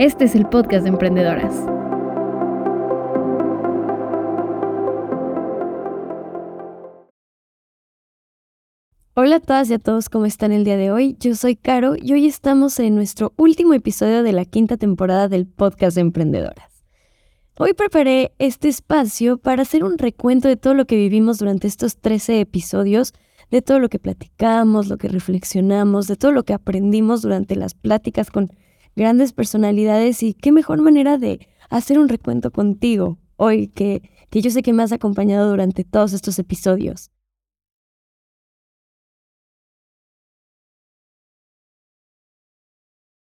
Este es el podcast de emprendedoras. Hola a todas y a todos, ¿cómo están el día de hoy? Yo soy Caro y hoy estamos en nuestro último episodio de la quinta temporada del podcast de emprendedoras. Hoy preparé este espacio para hacer un recuento de todo lo que vivimos durante estos 13 episodios, de todo lo que platicamos, lo que reflexionamos, de todo lo que aprendimos durante las pláticas con grandes personalidades y qué mejor manera de hacer un recuento contigo hoy que, que yo sé que me has acompañado durante todos estos episodios.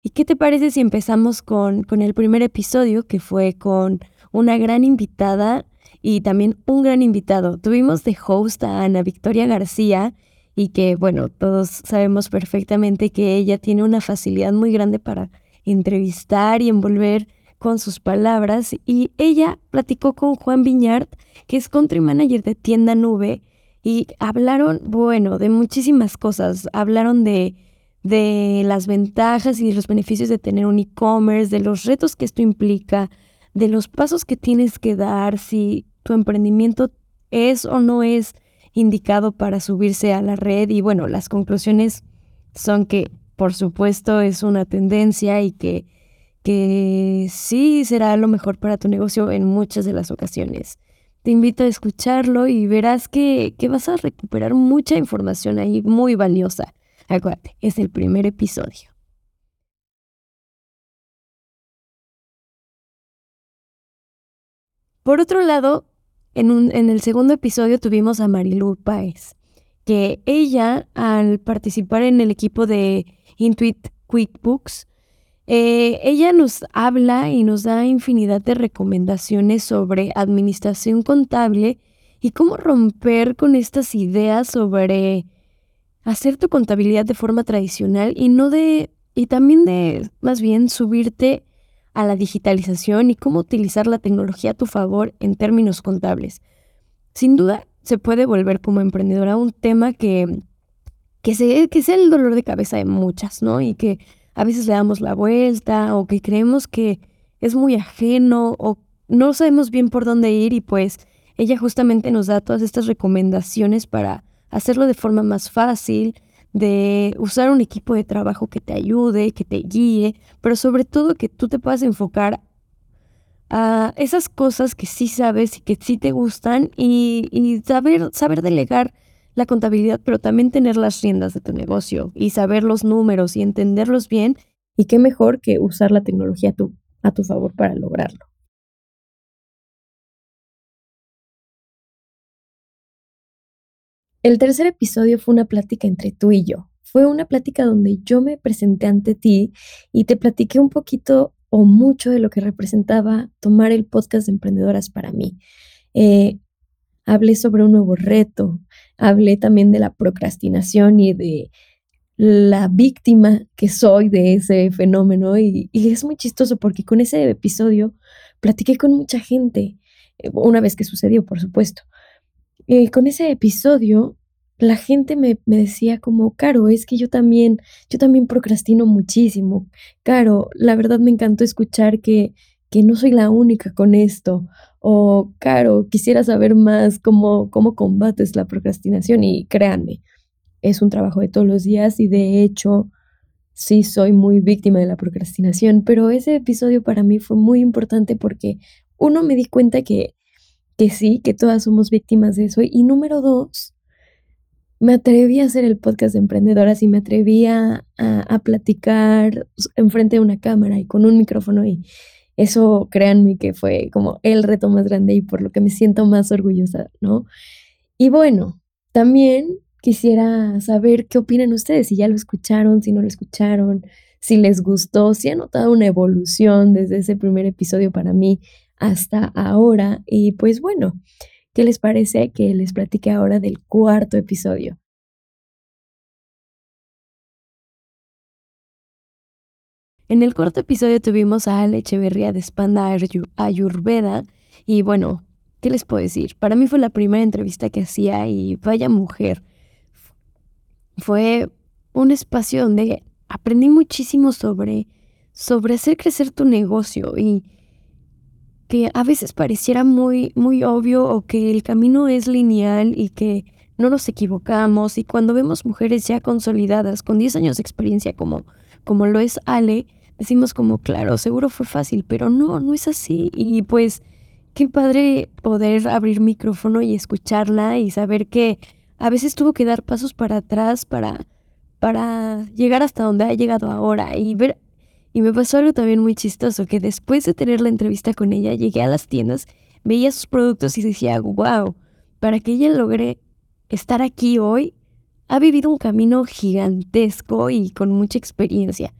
¿Y qué te parece si empezamos con, con el primer episodio, que fue con una gran invitada y también un gran invitado? Tuvimos de host a Ana Victoria García y que, bueno, todos sabemos perfectamente que ella tiene una facilidad muy grande para entrevistar y envolver con sus palabras. Y ella platicó con Juan Viñard, que es country manager de Tienda Nube, y hablaron, bueno, de muchísimas cosas. Hablaron de, de las ventajas y los beneficios de tener un e-commerce, de los retos que esto implica, de los pasos que tienes que dar, si tu emprendimiento es o no es indicado para subirse a la red. Y bueno, las conclusiones son que por supuesto es una tendencia y que, que sí será lo mejor para tu negocio en muchas de las ocasiones. Te invito a escucharlo y verás que, que vas a recuperar mucha información ahí muy valiosa. Acuérdate, es el primer episodio. Por otro lado, en, un, en el segundo episodio tuvimos a Marilu Páez, ella, al participar en el equipo de Intuit QuickBooks. Eh, ella nos habla y nos da infinidad de recomendaciones sobre administración contable y cómo romper con estas ideas sobre hacer tu contabilidad de forma tradicional y no de y también de más bien subirte a la digitalización y cómo utilizar la tecnología a tu favor en términos contables. Sin duda se puede volver como emprendedora un tema que que, que sea el dolor de cabeza de muchas, ¿no? Y que a veces le damos la vuelta o que creemos que es muy ajeno o no sabemos bien por dónde ir y pues ella justamente nos da todas estas recomendaciones para hacerlo de forma más fácil, de usar un equipo de trabajo que te ayude, que te guíe, pero sobre todo que tú te puedas enfocar a esas cosas que sí sabes y que sí te gustan y, saber, saber delegar la contabilidad, pero también tener las riendas de tu negocio y saber los números y entenderlos bien. Y qué mejor que usar la tecnología a tu, a tu favor para lograrlo. El tercer episodio fue una plática entre tú y yo. Fue una plática donde yo me presenté ante ti y te platiqué un poquito o mucho de lo que representaba tomar el podcast de emprendedoras para mí. Eh, hablé sobre un nuevo reto, hablé también de la procrastinación y de la víctima que soy de ese fenómeno y, es muy chistoso porque con ese episodio platiqué con mucha gente, eh, una vez que sucedió, por supuesto. Eh, con ese episodio la gente me, me, decía como, Caro, es que yo también, yo también procrastino muchísimo. Caro, la verdad me encantó escuchar que, que no soy la única con esto o Caro, quisiera saber más cómo, cómo combates la procrastinación y créanme, es un trabajo de todos los días y de hecho sí soy muy víctima de la procrastinación, pero ese episodio para mí fue muy importante porque uno me di cuenta que, que sí, que todas somos víctimas de eso y número dos, me atreví a hacer el podcast de emprendedoras y me atreví a, platicar enfrente de una cámara y con un micrófono y, eso, créanme que fue como el reto más grande y por lo que me siento más orgullosa, ¿no? Y bueno, también quisiera saber qué opinan ustedes, si ya lo escucharon, si no lo escucharon, si les gustó, si han notado una evolución desde ese primer episodio para mí hasta ahora. Y pues bueno, ¿qué les parece que les platique ahora del cuarto episodio? En el cuarto episodio tuvimos a Ale Echeverría de Spanda Ayurveda y bueno, ¿qué les puedo decir? Para mí fue la primera entrevista que hacía y vaya mujer. Fue un espacio donde aprendí muchísimo sobre, sobre hacer crecer tu negocio y que a veces pareciera muy, muy obvio o que el camino es lineal y que no nos equivocamos y cuando vemos mujeres ya consolidadas con 10 años de experiencia como, como lo es Ale, decimos como, claro, seguro fue fácil, pero no, no es así. Y pues qué padre poder abrir micrófono y escucharla y saber que a veces tuvo que dar pasos para atrás para, para llegar hasta donde ha llegado ahora y ver. Y me pasó algo también muy chistoso, que después de tener la entrevista con ella, llegué a las tiendas, veía sus productos y decía, wow, para que ella logre estar aquí hoy, ha vivido un camino gigantesco y con mucha experiencia.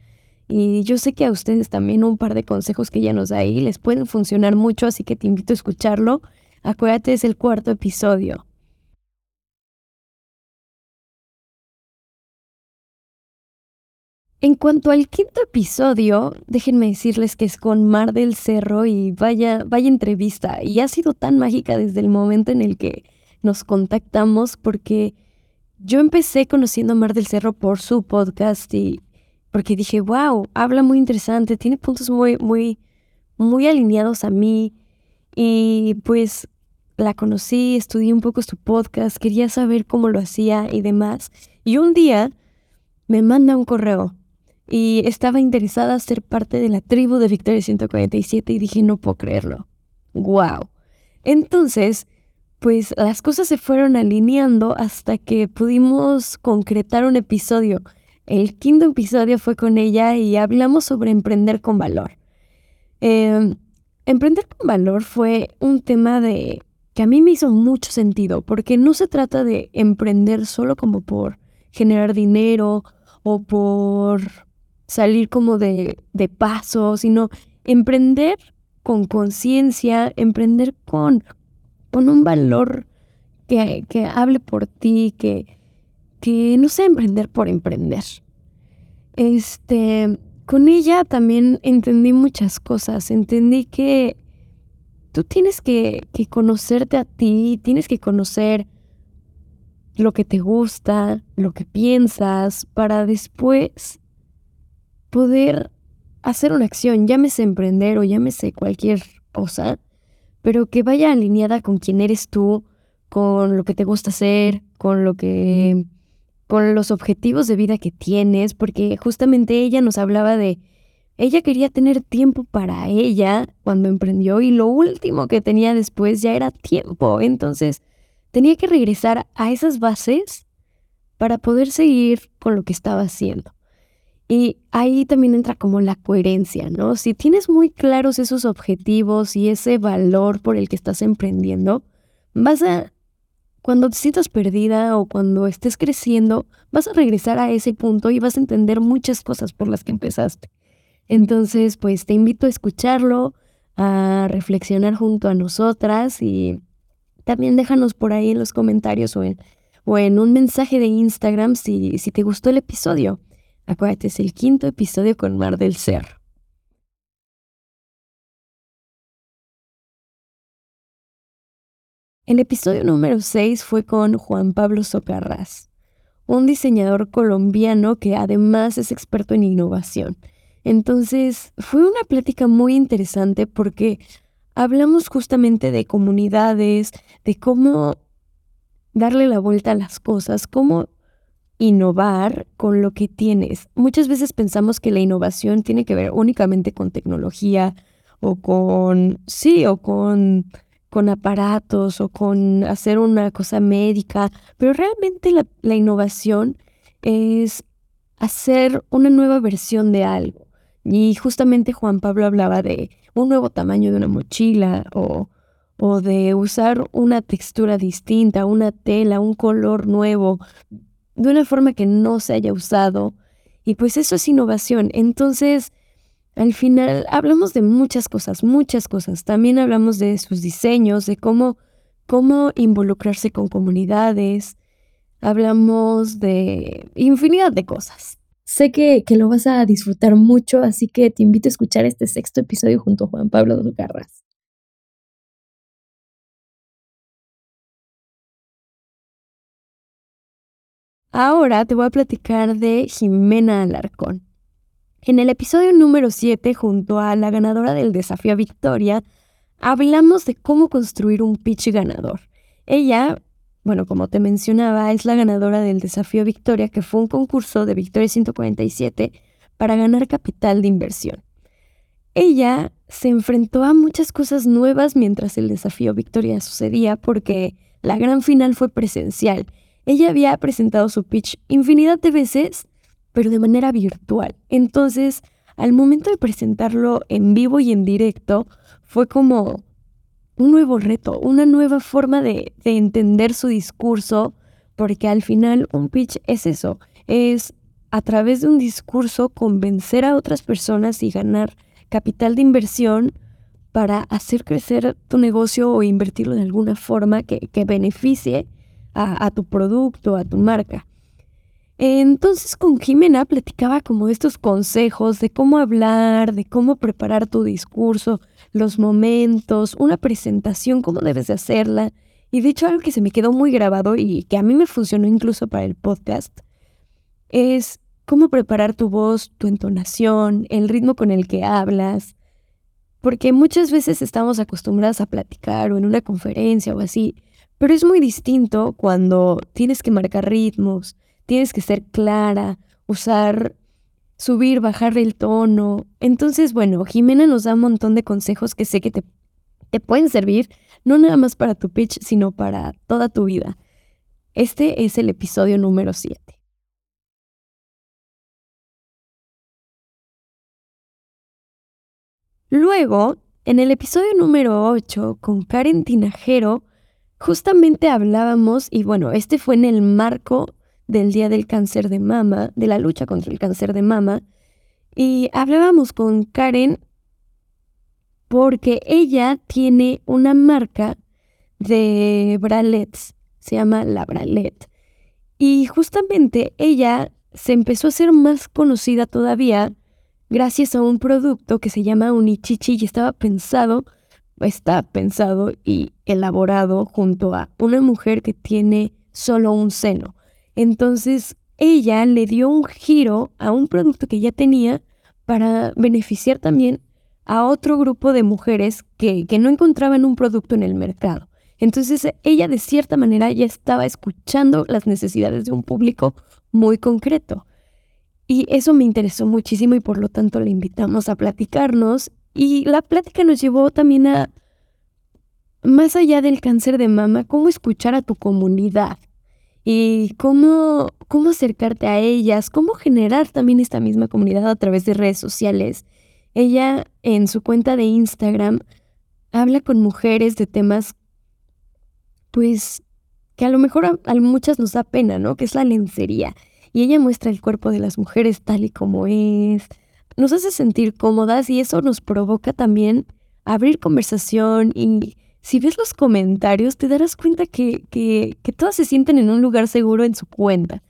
Y yo sé que a ustedes también un par de consejos que ella nos da ahí les pueden funcionar mucho, así que te invito a escucharlo. Acuérdate, es el cuarto episodio. En cuanto al quinto episodio, déjenme decirles que es con Mar del Cerro y vaya, vaya entrevista. Y ha sido tan mágica desde el momento en el que nos contactamos porque yo empecé conociendo a Mar del Cerro por su podcast y porque dije, wow, habla muy interesante, tiene puntos muy, muy, muy alineados a mí. Y pues la conocí, estudié un poco su podcast, quería saber cómo lo hacía y demás. Y un día me manda un correo y estaba interesada en ser parte de la tribu de Victoria 147 y dije, no puedo creerlo. Wow. Entonces, pues las cosas se fueron alineando hasta que pudimos concretar un episodio el quinto episodio fue con ella y hablamos sobre emprender con valor. Em, emprender con valor fue un tema de que a mí me hizo mucho sentido, porque no se trata de emprender solo como por generar dinero o por salir como de, de paso, sino emprender con conciencia, emprender con, con un valor que, que hable por ti, que, que no sé emprender por emprender. Este, con ella también entendí muchas cosas. Entendí que tú tienes que, que conocerte a ti, tienes que conocer lo que te gusta, lo que piensas, para después poder hacer una acción, llámese emprender o llámese cualquier cosa, pero que vaya alineada con quién eres tú, con lo que te gusta hacer, con lo que con los objetivos de vida que tienes, porque justamente ella nos hablaba de, ella quería tener tiempo para ella cuando emprendió y lo último que tenía después ya era tiempo, entonces tenía que regresar a esas bases para poder seguir con lo que estaba haciendo. Y ahí también entra como la coherencia, ¿no? Si tienes muy claros esos objetivos y ese valor por el que estás emprendiendo, vas a cuando te sientas perdida o cuando estés creciendo, vas a regresar a ese punto y vas a entender muchas cosas por las que empezaste. Entonces, pues te invito a escucharlo, a reflexionar junto a nosotras y también déjanos por ahí en los comentarios o en, o en un mensaje de Instagram si, si te gustó el episodio. Acuérdate, es el quinto episodio con Mar del Cerro. El episodio número 6 fue con Juan Pablo Socarrás, un diseñador colombiano que además es experto en innovación. Entonces, fue una plática muy interesante porque hablamos justamente de comunidades, de cómo darle la vuelta a las cosas, cómo innovar con lo que tienes. Muchas veces pensamos que la innovación tiene que ver únicamente con tecnología o con, sí, o con con aparatos o con hacer una cosa médica, pero realmente la, innovación es hacer una nueva versión de algo. Y justamente Juan Pablo hablaba de un nuevo tamaño de una mochila o, o de usar una textura distinta, una tela, un color nuevo, de una forma que no se haya usado. Y pues eso es innovación. Entonces, al final hablamos de muchas cosas, muchas cosas. También hablamos de sus diseños, de cómo, cómo involucrarse con comunidades. Hablamos de infinidad de cosas. Sé que, que, lo vas a disfrutar mucho, así que te invito a escuchar este sexto episodio junto a Juan Pablo Ducarras. Ahora te voy a platicar de Jimena Alarcón. En el episodio número 7, junto a la ganadora del desafío Victoria, hablamos de cómo construir un pitch ganador. Ella, bueno, como te mencionaba, es la ganadora del desafío Victoria, que fue un concurso de Victoria 147 para ganar capital de inversión. Ella se enfrentó a muchas cosas nuevas mientras el desafío Victoria sucedía porque la gran final fue presencial. Ella había presentado su pitch infinidad de veces, pero de manera virtual. Entonces, al momento de presentarlo en vivo y en directo, fue como un nuevo reto, una nueva forma de, de entender su discurso, porque al final un pitch es eso, es a través de un discurso convencer a otras personas y ganar capital de inversión para hacer crecer tu negocio o invertirlo de alguna forma que, beneficie a, tu producto, a tu marca. Entonces con Jimena platicaba como estos consejos de cómo hablar, de cómo preparar tu discurso, los momentos, una presentación, cómo debes de hacerla. Y de hecho algo que se me quedó muy grabado y que a mí me funcionó incluso para el podcast es cómo preparar tu voz, tu entonación, el ritmo con el que hablas. Porque muchas veces estamos acostumbradas a platicar o en una conferencia o así, pero es muy distinto cuando tienes que marcar ritmos, tienes que ser clara, usar, subir, bajar el tono. Entonces, bueno, Jimena nos da un montón de consejos que sé que te, te pueden servir, no nada más para tu pitch, sino para toda tu vida. Este es el episodio número 7. Luego, en el episodio número 8, con Karen Tinajero, justamente hablábamos, y bueno, este fue en el marco del Día del Cáncer de Mama, de la lucha contra el cáncer de mama, y hablábamos con Karen porque ella tiene una marca de bralets, se llama La Bralet, y justamente ella se empezó a hacer más conocida todavía gracias a un producto que se llama Unichichi y estaba pensado, está pensado y elaborado junto a una mujer que tiene solo un seno. Entonces ella le dio un giro a un producto que ya tenía para beneficiar también a otro grupo de mujeres que, que no encontraban un producto en el mercado. Entonces ella de cierta manera ya estaba escuchando las necesidades de un público muy concreto. Y eso me interesó muchísimo y por lo tanto le invitamos a platicarnos. Y la plática nos llevó también a, más allá del cáncer de mama, cómo escuchar a tu comunidad y cómo, cómo acercarte a ellas, cómo generar también esta misma comunidad a través de redes sociales. Ella en su cuenta de Instagram habla con mujeres de temas, pues, que a lo mejor a, a muchas nos da pena, ¿no? Que es la lencería y ella muestra el cuerpo de las mujeres tal y como es. Nos hace sentir cómodas y eso nos provoca también abrir conversación y si ves los comentarios te darás cuenta que, que, que todas se sienten en un lugar seguro en su cuenta.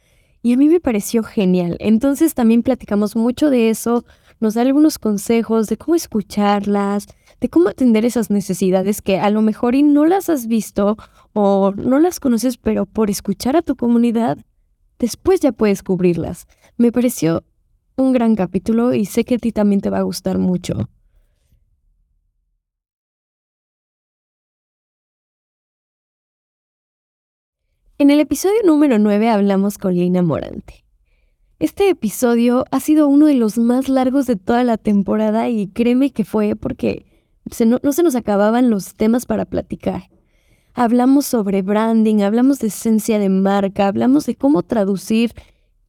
Y a mí me pareció genial. Entonces también platicamos mucho de eso, nos da algunos consejos de cómo escucharlas, de cómo atender esas necesidades que a lo mejor y no las has visto o no las conoces, pero por escuchar a tu comunidad después ya puedes cubrirlas. Me pareció un gran capítulo y sé que a ti también te va a gustar mucho. En el episodio número 9 hablamos con Lina Morante. Este episodio ha sido uno de los más largos de toda la temporada y créeme que fue porque no, no se nos acababan los temas para platicar. Hablamos sobre branding, hablamos de esencia de marca, hablamos de cómo traducir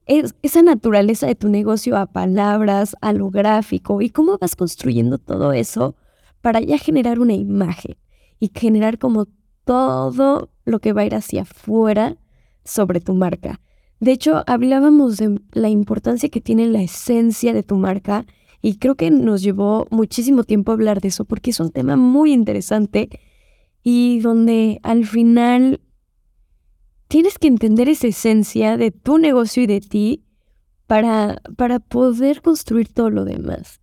esa naturaleza de tu negocio a palabras, a lo gráfico y cómo vas construyendo todo eso para ya generar una imagen y generar como todo lo que va a ir hacia afuera sobre tu marca. De hecho, hablábamos de la importancia que tiene la esencia de tu marca y creo que nos llevó muchísimo tiempo hablar de eso porque es un tema muy interesante y donde al final tienes que entender esa esencia de tu negocio y de ti para, para poder construir todo lo demás.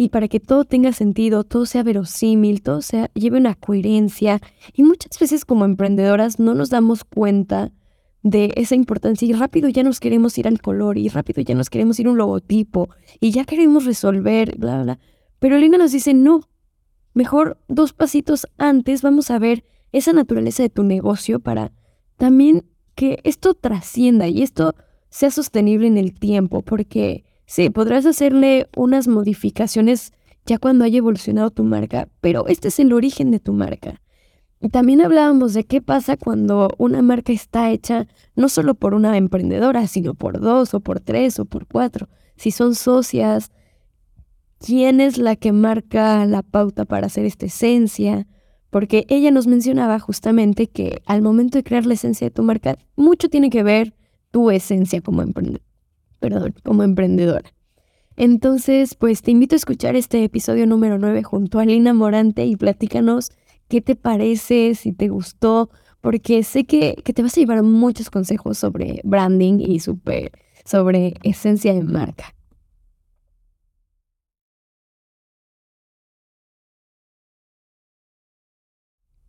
Y para que todo tenga sentido, todo sea verosímil, todo sea, lleve una coherencia. Y muchas veces como emprendedoras no nos damos cuenta de esa importancia y rápido ya nos queremos ir al color y rápido ya nos queremos ir a un logotipo y ya queremos resolver, bla, bla. Pero Elena nos dice, no, mejor dos pasitos antes vamos a ver esa naturaleza de tu negocio para también que esto trascienda y esto sea sostenible en el tiempo, porque sí, podrás hacerle unas modificaciones ya cuando haya evolucionado tu marca, pero este es el origen de tu marca. Y también hablábamos de qué pasa cuando una marca está hecha no solo por una emprendedora, sino por dos o por tres o por cuatro. Si son socias, ¿quién es la que marca la pauta para hacer esta esencia? Porque ella nos mencionaba justamente que al momento de crear la esencia de tu marca, mucho tiene que ver tu esencia como, Perdón, como emprendedora. Entonces, pues te invito a escuchar este episodio número 9 junto a Lina Morante y platícanos qué te parece, si te gustó, porque sé que, te vas a llevar muchos consejos sobre branding y sobre esencia de marca.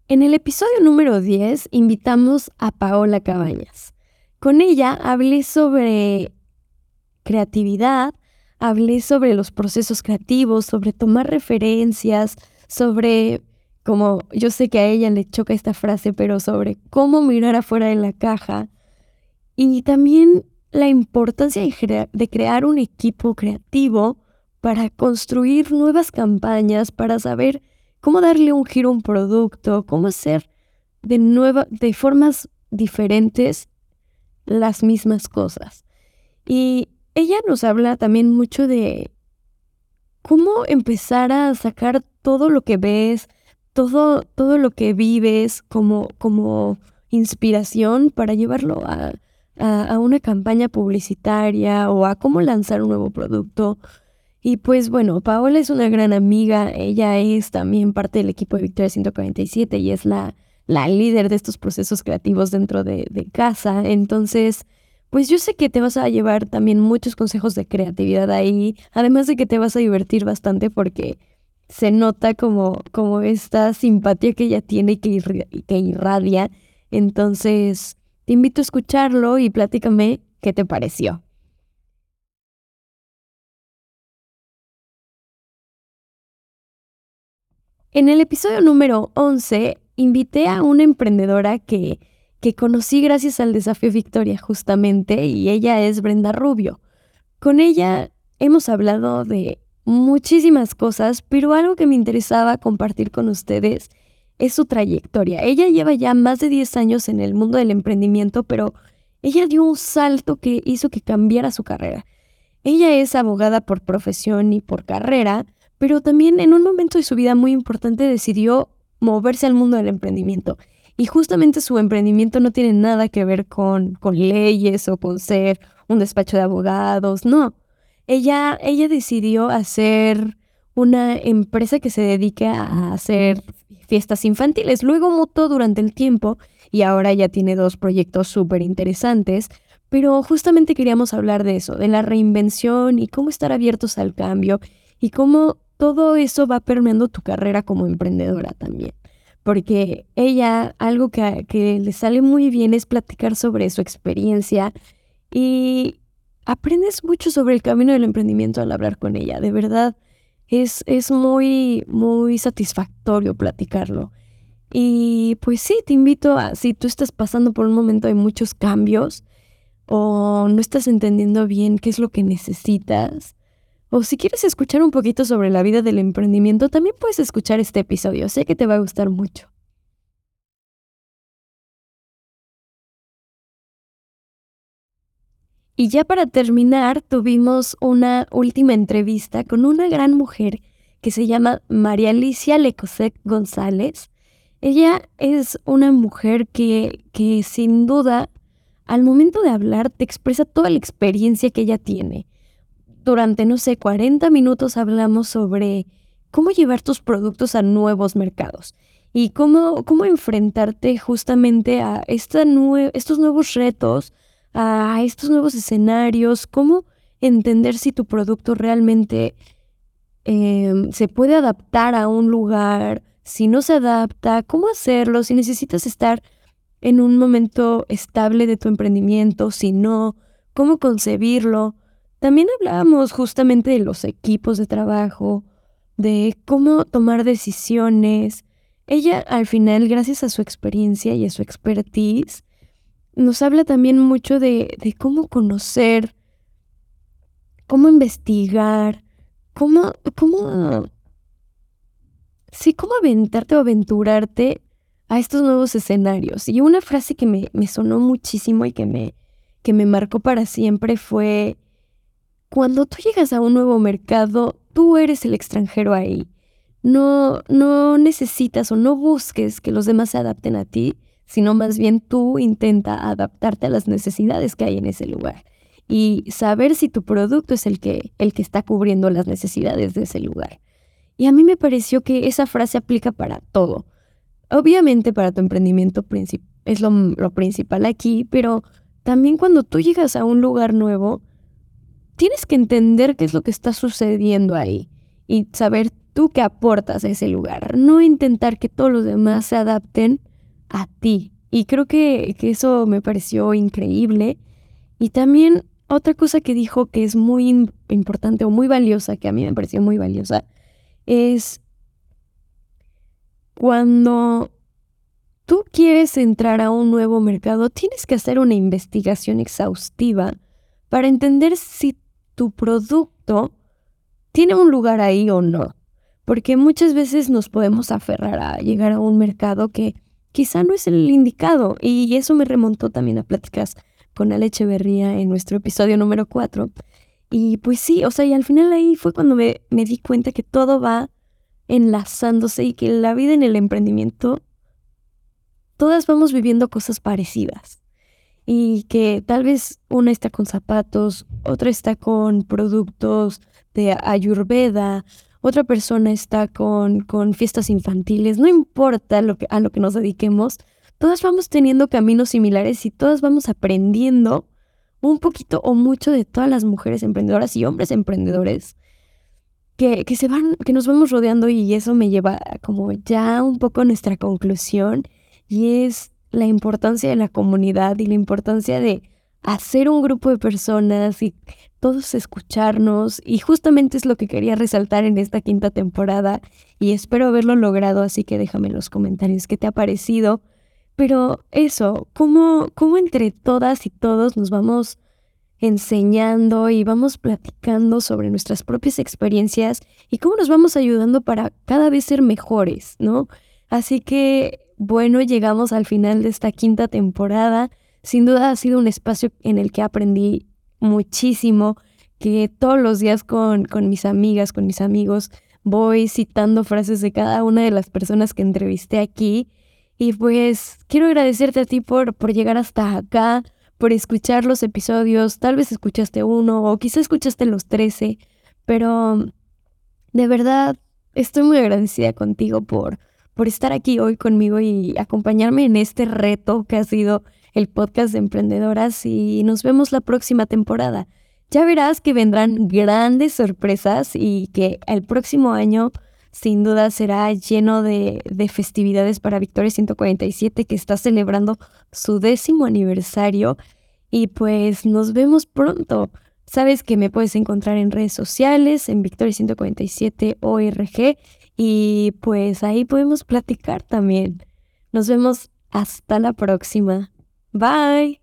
En el episodio número 10 invitamos a Paola Cabañas. Con ella hablé sobre creatividad, hablé sobre los procesos creativos, sobre tomar referencias, sobre como yo sé que a ella le choca esta frase, pero sobre cómo mirar afuera de la caja y también la importancia de, crear un equipo creativo para construir nuevas campañas, para saber cómo darle un giro a un producto, cómo hacer de, nueva, de formas diferentes las mismas cosas. Y ella nos habla también mucho de cómo empezar a sacar todo lo que ves, todo, todo lo que vives como, como inspiración para llevarlo a, a, una campaña publicitaria o a cómo lanzar un nuevo producto. Y pues bueno, Paola es una gran amiga, ella es también parte del equipo de Victoria 147 y es la, la líder de estos procesos creativos dentro de, de casa. Entonces, pues yo sé que te vas a llevar también muchos consejos de creatividad ahí, además de que te vas a divertir bastante porque se nota como, como esta simpatía que ella tiene y que, que irradia. Entonces, te invito a escucharlo y platícame qué te pareció. En el episodio número 11 invité a una emprendedora que, que conocí gracias al desafío Victoria justamente y ella es Brenda Rubio. Con ella hemos hablado de muchísimas cosas, pero algo que me interesaba compartir con ustedes es su trayectoria. Ella lleva ya más de 10 años en el mundo del emprendimiento, pero ella dio un salto que hizo que cambiara su carrera. Ella es abogada por profesión y por carrera, pero también en un momento de su vida muy importante decidió moverse al mundo del emprendimiento. Y justamente su emprendimiento no tiene nada que ver con, con leyes o con ser un despacho de abogados, no ella, ella decidió hacer una empresa que se dedique a hacer fiestas infantiles. Luego mutó durante el tiempo y ahora ya tiene dos proyectos súper interesantes. Pero justamente queríamos hablar de eso, de la reinvención y cómo estar abiertos al cambio y cómo todo eso va permeando tu carrera como emprendedora también. Porque ella, algo que, que le sale muy bien es platicar sobre su experiencia y, aprendes mucho sobre el camino del emprendimiento al hablar con ella. De verdad, es, es muy, muy satisfactorio platicarlo. Y pues sí, te invito a, si tú estás pasando por un momento de muchos cambios o no estás entendiendo bien qué es lo que necesitas, o si quieres escuchar un poquito sobre la vida del emprendimiento, también puedes escuchar este episodio. Sé que te va a gustar mucho. Y ya para terminar, tuvimos una última entrevista con una gran mujer que se llama María Alicia Lecosec González. Ella es una mujer que, que sin duda al momento de hablar te expresa toda la experiencia que ella tiene. Durante, no sé, 40 minutos hablamos sobre cómo llevar tus productos a nuevos mercados y cómo, cómo enfrentarte justamente a esta estos nuevos retos a estos nuevos escenarios, cómo entender si tu producto realmente em, se puede adaptar a un lugar, si no se adapta, cómo hacerlo, si necesitas estar en un momento estable de tu emprendimiento, si no, cómo concebirlo. También hablábamos justamente de los equipos de trabajo, de cómo tomar decisiones. Ella al final, gracias a su experiencia y a su expertise, nos habla también mucho de, cómo conocer, cómo investigar, cómo, cómo, sí, cómo aventarte o aventurarte a estos nuevos escenarios. Y una frase que me, me sonó muchísimo y que me, que me marcó para siempre fue, cuando tú llegas a un nuevo mercado, tú eres el extranjero ahí. No, no necesitas o no busques que los demás se adapten a ti, sino más bien tú intenta adaptarte a las necesidades que hay en ese lugar y saber si tu producto es el que, el que está cubriendo las necesidades de ese lugar. Y a mí me pareció que esa frase aplica para todo. Obviamente para tu emprendimiento es lo, principal aquí, pero también cuando tú llegas a un lugar nuevo, tienes que entender qué es lo que está sucediendo ahí y saber tú qué aportas a ese lugar, no intentar que todos los demás se adapten a ti. Y creo que, que eso me pareció increíble. Y también otra cosa que dijo que es muy importante o muy valiosa, que a mí me pareció muy valiosa, es cuando tú quieres entrar a un nuevo mercado, tienes que hacer una investigación exhaustiva para entender si tu producto tiene un lugar ahí o no. Porque muchas veces nos podemos aferrar a llegar a un mercado que quizá no es el indicado. Y eso me remontó también a pláticas con Ale Echeverría en nuestro episodio número 4. Y pues sí, o sea, y al final ahí fue cuando me, me di cuenta que todo va enlazándose y que la vida en el emprendimiento, todas vamos viviendo cosas parecidas. Y que tal vez una está con zapatos, otra está con productos de ayurveda, otra persona está con, con fiestas infantiles, no importa que, a lo que nos dediquemos, todas vamos teniendo caminos similares y todas vamos aprendiendo un poquito o mucho de todas las mujeres emprendedoras y hombres emprendedores que, se van, que nos vamos rodeando y eso me lleva como ya un poco a nuestra conclusión y es la importancia de la comunidad y la importancia de hacer un grupo de personas y todos escucharnos y justamente es lo que quería resaltar en esta quinta temporada y espero haberlo logrado, así que déjame en los comentarios qué te ha parecido. Pero eso, cómo, cómo entre todas y todos nos vamos enseñando y vamos platicando sobre nuestras propias experiencias y cómo nos vamos ayudando para cada vez ser mejores, ¿no? Así que, bueno, llegamos al final de esta quinta temporada. Sin duda ha sido un espacio en el que aprendí muchísimo, que todos los días con, con mis amigas, con mis amigos, voy citando frases de cada una de las personas que entrevisté aquí. Y pues quiero agradecerte a ti por, por llegar hasta acá, por escuchar los episodios. Tal vez escuchaste uno o quizá escuchaste los 13, pero de verdad estoy muy agradecida contigo por, por estar aquí hoy conmigo y acompañarme en este reto que ha sido el podcast de emprendedoras y nos vemos la próxima temporada. Ya verás que vendrán grandes sorpresas y que el próximo año sin duda será lleno de, de, festividades para Victoria 147 que está celebrando su décimo aniversario y pues nos vemos pronto. Sabes que me puedes encontrar en redes sociales, en Victoria 147 ORG y pues ahí podemos platicar también. Nos vemos hasta la próxima. Bye.